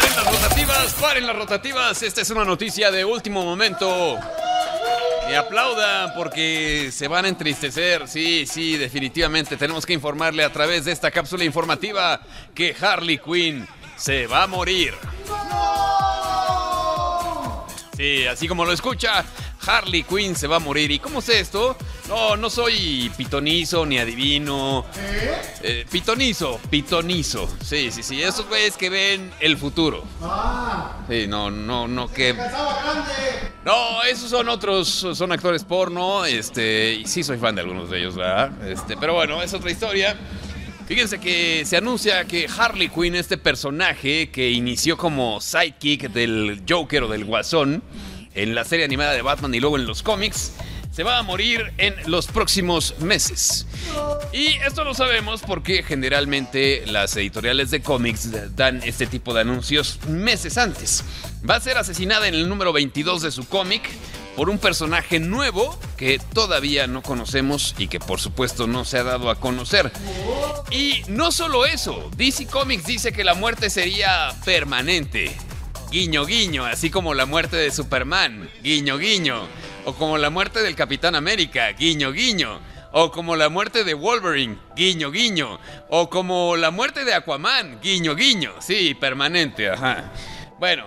rotativas, paren las rotativas. Esta es una noticia de último momento. Y aplaudan porque se van a entristecer. Sí, sí, definitivamente tenemos que informarle a través de esta cápsula informativa que Harley Quinn se va a morir. Sí, así como lo escucha, Harley Quinn se va a morir. ¿Y cómo sé esto? No, no soy pitonizo ni adivino. Eh, pitonizo, pitonizo. Sí, sí, sí. Esos güeyes que ven el futuro. Sí, no, no, no que. No, esos son otros, son actores porno. Este, y sí soy fan de algunos de ellos, ¿verdad? Este, pero bueno, es otra historia. Fíjense que se anuncia que Harley Quinn, este personaje que inició como sidekick del Joker o del Guasón en la serie animada de Batman y luego en los cómics, se va a morir en los próximos meses. Y esto lo sabemos porque generalmente las editoriales de cómics dan este tipo de anuncios meses antes. Va a ser asesinada en el número 22 de su cómic por un personaje nuevo que todavía no conocemos y que por supuesto no se ha dado a conocer. Y no solo eso, DC Comics dice que la muerte sería permanente. Guiño, guiño, así como la muerte de Superman. Guiño, guiño. O como la muerte del Capitán América. Guiño, guiño. O como la muerte de Wolverine, guiño, guiño. O como la muerte de Aquaman, guiño, guiño. Sí, permanente, ajá. Bueno,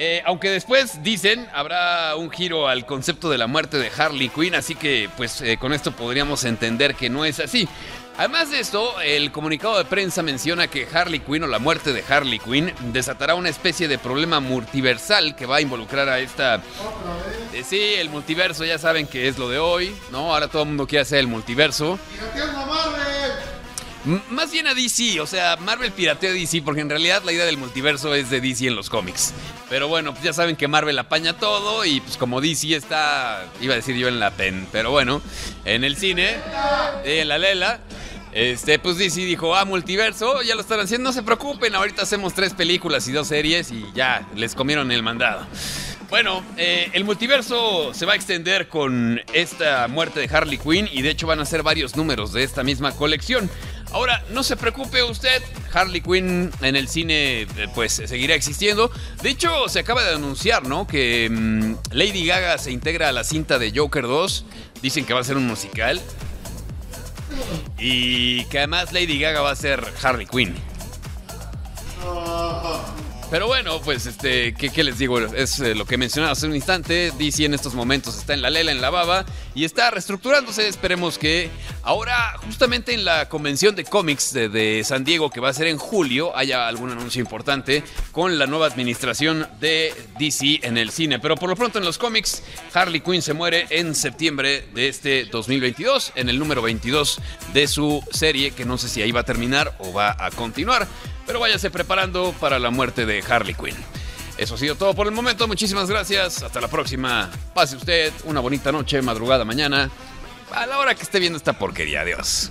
eh, aunque después dicen habrá un giro al concepto de la muerte de Harley Quinn, así que pues eh, con esto podríamos entender que no es así. Además de esto, el comunicado de prensa menciona que Harley Quinn o la muerte de Harley Quinn desatará una especie de problema multiversal que va a involucrar a esta... Eh, sí, el multiverso, ya saben que es lo de hoy, ¿no? Ahora todo el mundo quiere hacer el multiverso. Más bien a DC, o sea, Marvel piratea a DC porque en realidad la idea del multiverso es de DC en los cómics. Pero bueno, pues ya saben que Marvel apaña todo y pues como DC está, iba a decir yo en la pen, pero bueno, en el cine, eh, en la lela, este, pues DC dijo, ah, multiverso, ya lo están haciendo, no se preocupen, ahorita hacemos tres películas y dos series y ya, les comieron el mandado. Bueno, eh, el multiverso se va a extender con esta muerte de Harley Quinn y de hecho van a ser varios números de esta misma colección. Ahora, no se preocupe usted, Harley Quinn en el cine eh, pues seguirá existiendo. De hecho, se acaba de anunciar, ¿no? Que mm, Lady Gaga se integra a la cinta de Joker 2. Dicen que va a ser un musical. Y que además Lady Gaga va a ser Harley Quinn. Pero bueno, pues este, ¿qué, les digo? Es eh, lo que mencionaba hace un instante. DC en estos momentos está en la lela, en la baba y está reestructurándose. Esperemos que ahora, justamente en la convención de cómics de, San Diego, que va a ser en julio, haya algún anuncio importante con la nueva administración de DC en el cine. Pero por lo pronto en los cómics, Harley Quinn se muere en septiembre de este 2022, en el número 22 de su serie, que no sé si ahí va a terminar o va a continuar. Pero váyase preparando para la muerte de Harley Quinn. Eso ha sido todo por el momento. Muchísimas gracias. Hasta la próxima. Pase usted una bonita noche, madrugada, mañana. A la hora que esté viendo esta porquería. Adiós.